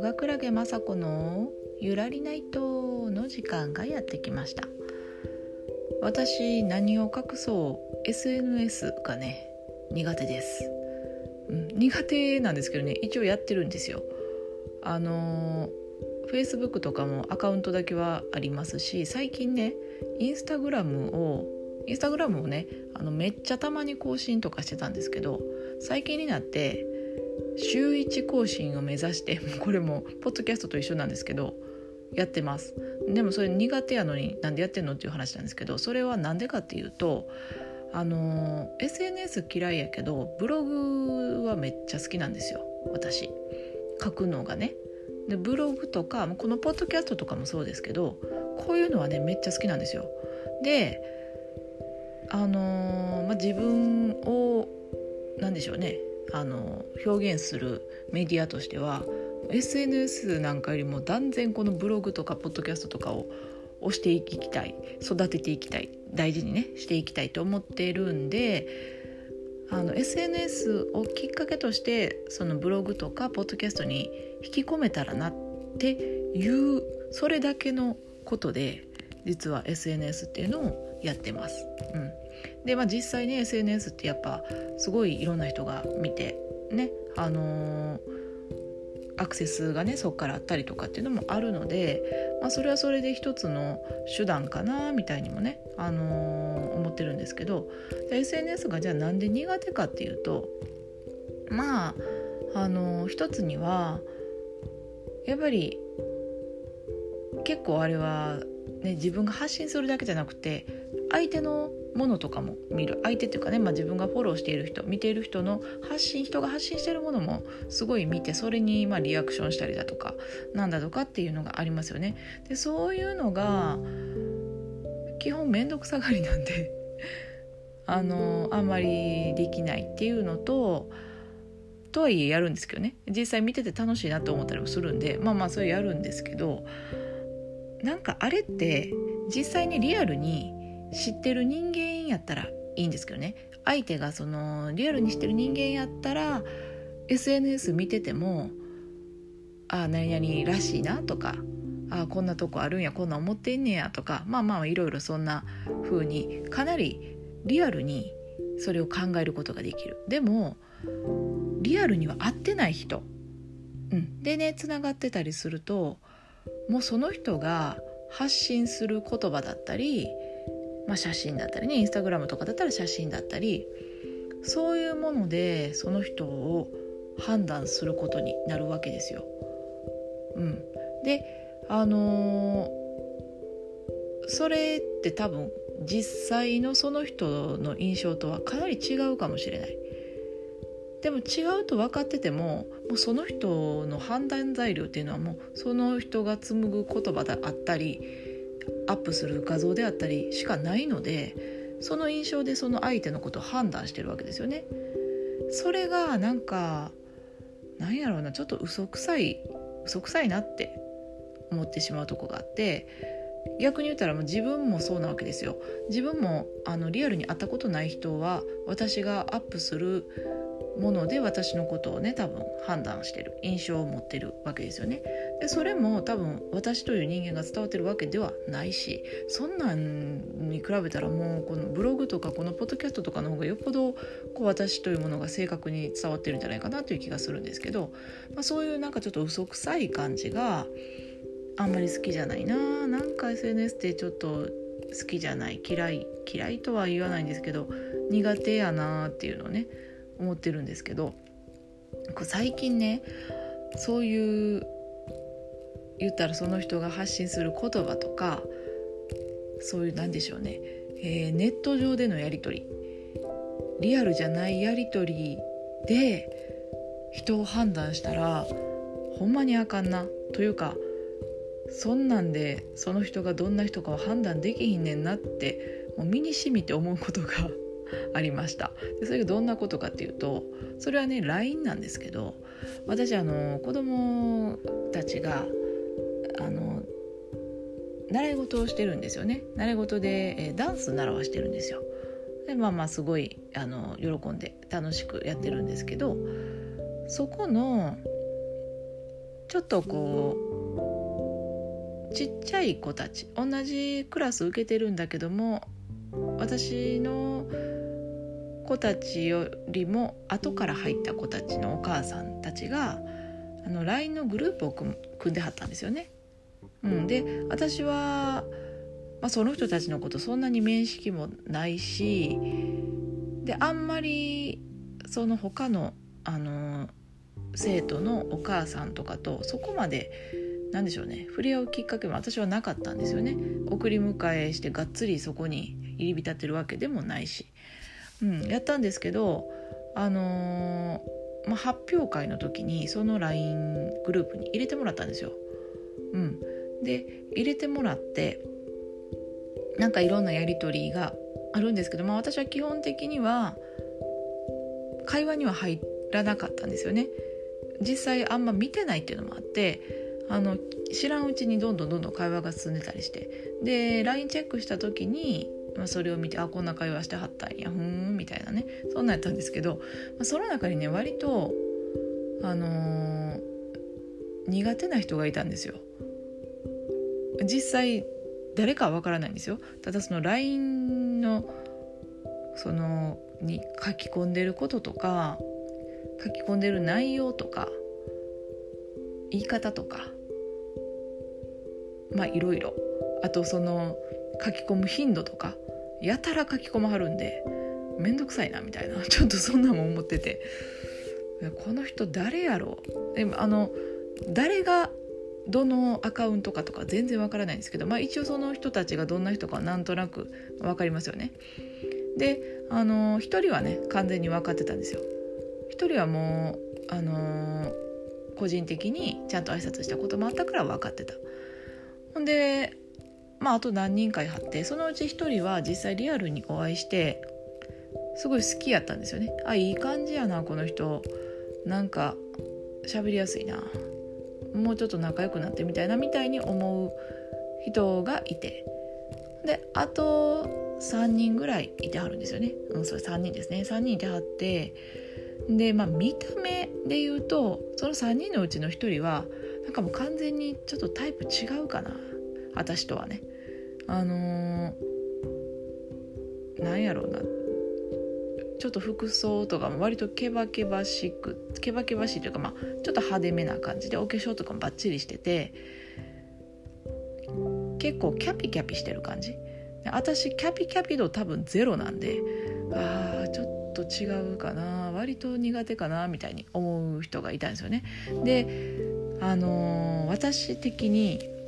ヨガクラゲ雅子のゆらりないとの時間がやってきました。私何を隠そう？SNS がね苦手です、うん、苦手なんですけどね一応やってるんですよ。あの Facebook とかもアカウントだけはありますし最近ねインスタグラムをインスタグラムをねあのめっちゃたまに更新とかしてたんですけど最近になって週1更新を目指して これもポッドキャストと一緒なんですけどやってます。でもそれ苦手やのになんでやってんのっていう話なんですけどそれは何でかっていうとあの SNS 嫌いやけどブログはめっちゃ好きなんですよ。私。書くのがね。でブログとかこのポッドキャストとかもそうですけどこういうのはねめっちゃ好きなんですよ。であのー、まあ、自分を何でしょうね。あの表現するメディアとしては SNS なんかよりも断然このブログとかポッドキャストとかを押していきたい育てていきたい大事にねしていきたいと思っているんであの SNS をきっかけとしてそのブログとかポッドキャストに引き込めたらなっていうそれだけのことで実は SNS っていうのをやってます。うん、で、まあ、実際ね SNS ってやっぱすごいいろんな人が見てねあのー、アクセスがねそこからあったりとかっていうのもあるので、まあ、それはそれで一つの手段かなみたいにもね、あのー、思ってるんですけど SNS がじゃあなんで苦手かっていうとまああのー、一つにはやっぱり結構あれは、ね、自分が発信するだけじゃなくて相手のものとかも見る相手っていうかね、まあ、自分がフォローしている人見ている人の発信人が発信しているものもすごい見てそれにまあリアクションしたりだとかなんだとかっていうのがありますよね。でそういうのが基本面倒くさがりなんで あのあんまりできないっていうのととはいえやるんですけどね実際見てて楽しいなと思ったりもするんでまあまあそれやるんですけどなんかあれって実際にリアルに知ってる人間やったらいいんですけどね。相手がそのリアルに知ってる人間やったら SNS 見ててもああ何々らしいなとかああこんなとこあるんやこんな思ってんねやとかまあまあいろいろそんな風にかなりリアルにそれを考えることができる。でもリアルには会ってない人、うん、でねつながってたりするともうその人が発信する言葉だったりまあ、写真だったりねインスタグラムとかだったら写真だったりそういうものでその人を判断することになるわけですよ。うん、であのー、それって多分実際のその人の印象とはかなり違うかもしれない。でも違うと分かっててももうその人の判断材料っていうのはもうその人が紡ぐ言葉であったりアップする画像であったりしかないのでその印象でその相手のことを判断してるわけですよね。それがなんかなんやろうなちょっと嘘くさい嘘くさいなって思ってしまうとこがあって逆に言ったらもう自分もそうなわけですよ自分もあのリアルに会ったことない人は私がアップするもので私のことをね多分判断してる。印象を持ってるわけですよね。でそれも多分私という人間が伝わってるわけではないしそんなんに比べたらもうこのブログとかこのポッドキャストとかの方がよっぽどこう私というものが正確に伝わってるんじゃないかなという気がするんですけど、まあ、そういうなんかちょっと嘘くさい感じがあんまり好きじゃないな。なんか SNS ってちょっと好きじゃない。嫌い嫌いとは言わないんですけど苦手やなっていうのをね思ってるんですけど最近ねそういう言ったらその人が発信する言葉とかそういうなんでしょうね、えー、ネット上でのやり取りリアルじゃないやり取りで人を判断したらほんまにあかんなというかそんなんでその人がどんな人かは判断できひんねんなってもう身にしみて思うことがありました。でそれがどんなことかっていうとそれはね LINE なんですけど私あの子供たちがあの習い事をしてるんですよね。習い事で、えダンス習わしてるんですよ。でまあまあすごいあの喜んで楽しくやってるんですけどそこのちょっとこうちっちゃい子たち同じクラス受けてるんだけども私の子たちよりも後から入った子たちのお母さんたちがあの LINE のグループを組んではったんですよね。うん、で私は、まあ、その人たちのことそんなに面識もないしであんまりその他のあの生徒のお母さんとかとそこまで何でしょうね。触れ合うきっかけも私はなかったんですよね。送り迎えしてがっつりそこに入り浸ってるわけでもないし、うん、やったんですけどあのー、まあ、発表会の時にその LINE グループに入れてもらったんですよ。うん、で入れてもらってなんかいろんなやり取りがあるんですけど、まあ、私は基本的には会話には入らなかったんですよね。実際あんま見てないっていうのもあってあの知らんうちにどんどんどんどん会話が進んでたりしてで LINE チェックした時に、まあ、それを見てあこんな会話してはったんや。ふんみたいなね。そんなんやったんですけど、まあ、その中にね割とあのー、苦手な人がいたんですよ。実際誰かは分からないんですよ。ただその LINE のそのに書き込んでることとか書き込んでる内容とか言い方とかまあいろいろ。あとその書き込む頻度とかやたら書き込まはるんで面倒くさいなみたいな ちょっとそんなもん思っててこの人誰やろう？あの誰がどのアカウントかとか全然わからないんですけど、まあ、一応その人たちがどんな人かなんとなく分かりますよね。であの1人はね完全に分かってたんですよ。1人はもうあの個人的にちゃんと挨拶したこともあったから分かってた。ほんでまああと何人かいはってそのうち1人は実際リアルにお会いしてすごい好きやったんですよね。あいい感じやなこの人。なんか喋りやすいな。もうちょっと仲良くなってみたいなみたいに思う人がいて。であと3人ぐらいいてはるんですよね、うん、それ3人ですね。3人いてはって。でまあ見た目で言うとその3人のうちの1人はなんかもう完全にちょっとタイプ違うかな。私とはね。あのー、なんやろうな。ちょっと服装とかも割とケバケバしくケバケバしいというか、まあ、ちょっと派手めな感じでお化粧とかもバッチリしてて結構キャピキャピしてる感じ。私キャピキャピ度多分ゼロなんであーちょっと違うかな割と苦手かなみたいに思う人がいたんですよね。であのー、私的に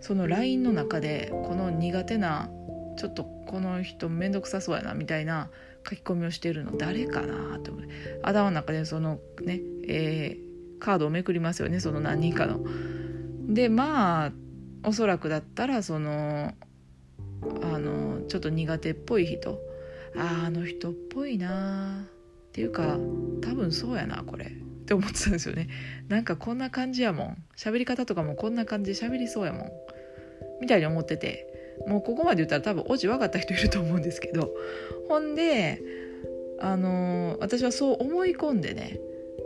その LINE の中でこの苦手なちょっとこの人面倒くさそうやなみたいな書き込みをしてるの誰かなと思って頭の中でそのね、えー、カードをめくりますよねその何人かの。でまあおそらくだったらそのあのちょっと苦手っぽい人。ああの人っぽいなっていうか多分そうやなこれ。って思ってたんですよね。なんかこんな感じやもん。喋り方とかもこんな感じで喋りそうやもん。みたいに思っててもうここまで言ったら多分オチ分かった人いると思うんですけどほんであの私はそう思い込んでね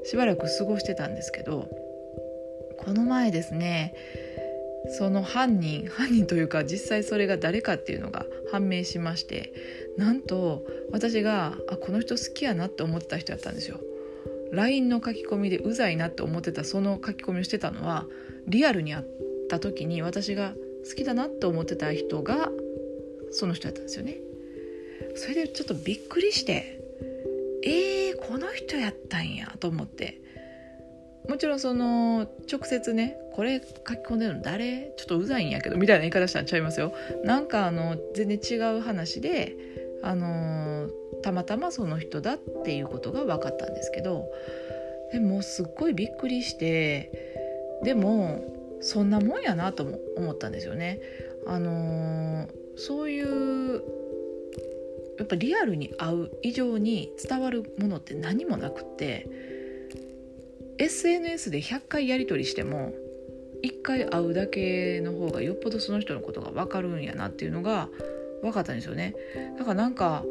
しばらく過ごしてたんですけどこの前ですねその犯人犯人というか実際それが誰かっていうのが判明しましてなんと私があこの人好きやなって思ってた人やったんですよ。LINE の書き込みでうざいなって思ってたその書き込みをしてたのはリアルに会った時に私が好きだなって思ってた人がその人やったんですよね。それでちょっとびっくりしてえー、この人やったんやと思って。もちろんその直接ねこれ書き込んでるの誰？ちょっとうざいんやけどみたいな言い方したんちゃいますよ。なんかあの全然違う話であのたまたまその人だっていうことが分かったんですけどでもすっごいびっくりしてでもそんなもんやなとも思ったんですよね。あのそういうやっぱリアルに会う以上に伝わるものって何もなくって SNS で100回やり取りしても1回会うだけの方がよっぽどその人のことが分かるんやなっていうのが分かったんですよねだからなんか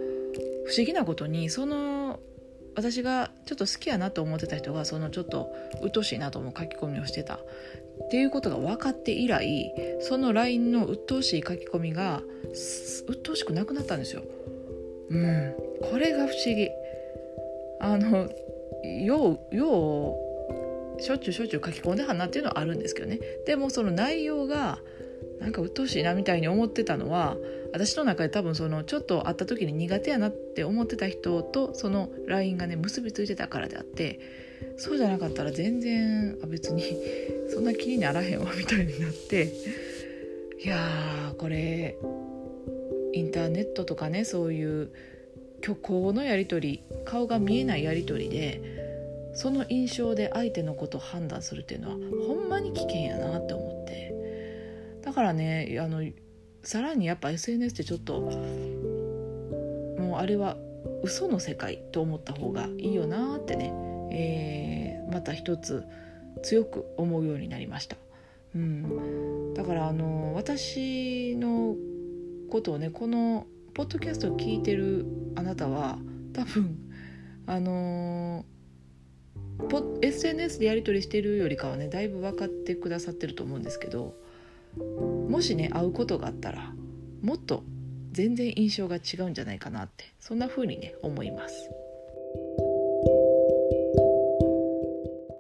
不思議なことにその私がちょっと好きやなと思ってた人がそのちょっと鬱陶しいなと思う書き込みをしてたっていうことが分かって以来その LINE の鬱陶しい書き込みが鬱陶しくなくなったんですよ。うん、これが不思議。あのようようしょっちゅうしょっちゅう書き込んではんなっていうのはあるんですけどねでもその内容がなんか鬱陶しいなみたいに思ってたのは私の中で多分そのちょっと会った時に苦手やなって思ってた人とその LINE がね結びついてたからであってそうじゃなかったら全然あ別に そんな気にならへんわみたいになっていやーこれインターネットとかねそういう虚構のやり取り顔が見えないやり取りでその印象で相手のことを判断するっていうのはほんまに危険やなって思って。だからねあのさらにやっぱ SNS ってちょっともうあれは嘘の世界と思った方がいいよなってね、えー、また一つ強く思うようになりました。うん、だからあの私のことをねこのポッドキャストを聞いてるあなたは多分あのー、SNS でやり取りしてるよりかはねだいぶ分かってくださってると思うんですけどもしね会うことがあったらもっと全然印象が違うんじゃないかなってそんな風にね思います。